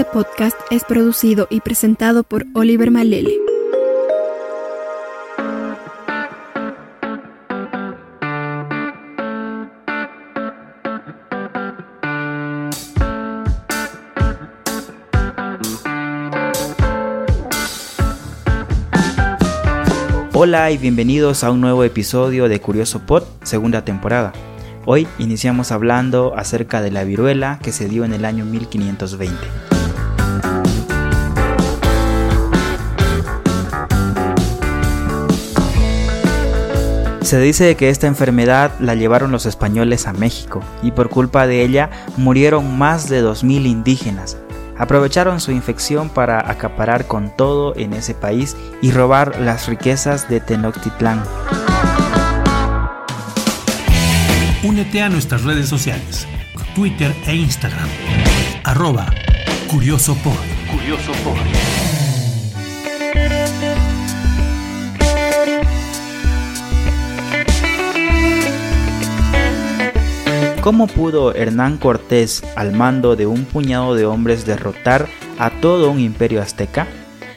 Este podcast es producido y presentado por Oliver Malele. Hola y bienvenidos a un nuevo episodio de Curioso Pod, segunda temporada. Hoy iniciamos hablando acerca de la viruela que se dio en el año 1520. Se dice que esta enfermedad la llevaron los españoles a México y por culpa de ella murieron más de 2.000 indígenas, aprovecharon su infección para acaparar con todo en ese país y robar las riquezas de Tenochtitlán. Únete a nuestras redes sociales, Twitter e Instagram, arroba Curioso Curioso ¿Cómo pudo Hernán Cortés, al mando de un puñado de hombres, derrotar a todo un imperio azteca?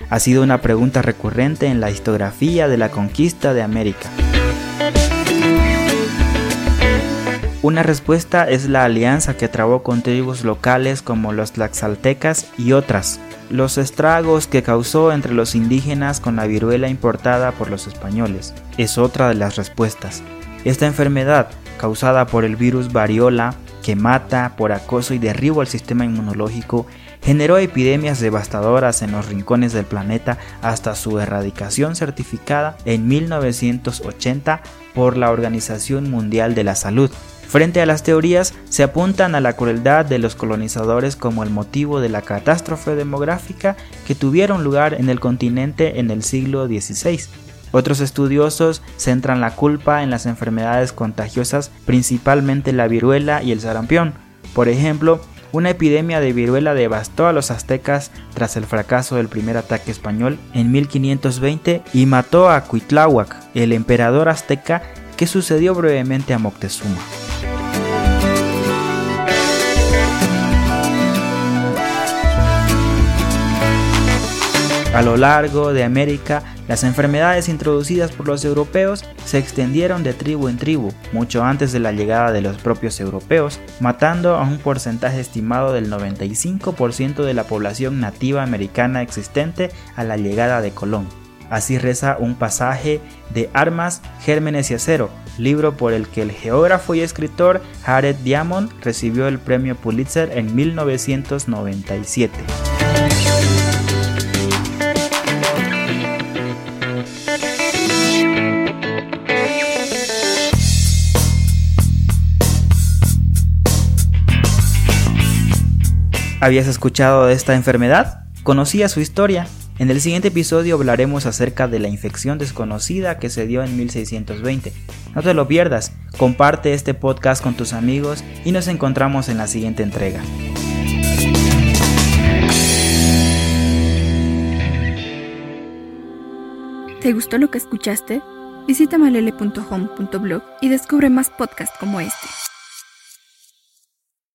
Ha sido una pregunta recurrente en la historiografía de la conquista de América. Una respuesta es la alianza que trabó con tribus locales como los tlaxaltecas y otras, los estragos que causó entre los indígenas con la viruela importada por los españoles, es otra de las respuestas. Esta enfermedad causada por el virus variola, que mata por acoso y derribo al sistema inmunológico, generó epidemias devastadoras en los rincones del planeta hasta su erradicación certificada en 1980 por la Organización Mundial de la Salud. Frente a las teorías, se apuntan a la crueldad de los colonizadores como el motivo de la catástrofe demográfica que tuvieron lugar en el continente en el siglo XVI otros estudiosos centran la culpa en las enfermedades contagiosas, principalmente la viruela y el sarampión. Por ejemplo, una epidemia de viruela devastó a los aztecas tras el fracaso del primer ataque español en 1520 y mató a Cuitláhuac, el emperador azteca que sucedió brevemente a Moctezuma. A lo largo de América, las enfermedades introducidas por los europeos se extendieron de tribu en tribu, mucho antes de la llegada de los propios europeos, matando a un porcentaje estimado del 95% de la población nativa americana existente a la llegada de Colón. Así reza un pasaje de Armas, Gérmenes y Acero, libro por el que el geógrafo y escritor Jared Diamond recibió el premio Pulitzer en 1997. ¿Habías escuchado de esta enfermedad? ¿Conocías su historia? En el siguiente episodio hablaremos acerca de la infección desconocida que se dio en 1620. No te lo pierdas, comparte este podcast con tus amigos y nos encontramos en la siguiente entrega. ¿Te gustó lo que escuchaste? Visita malele.home.blog y descubre más podcasts como este.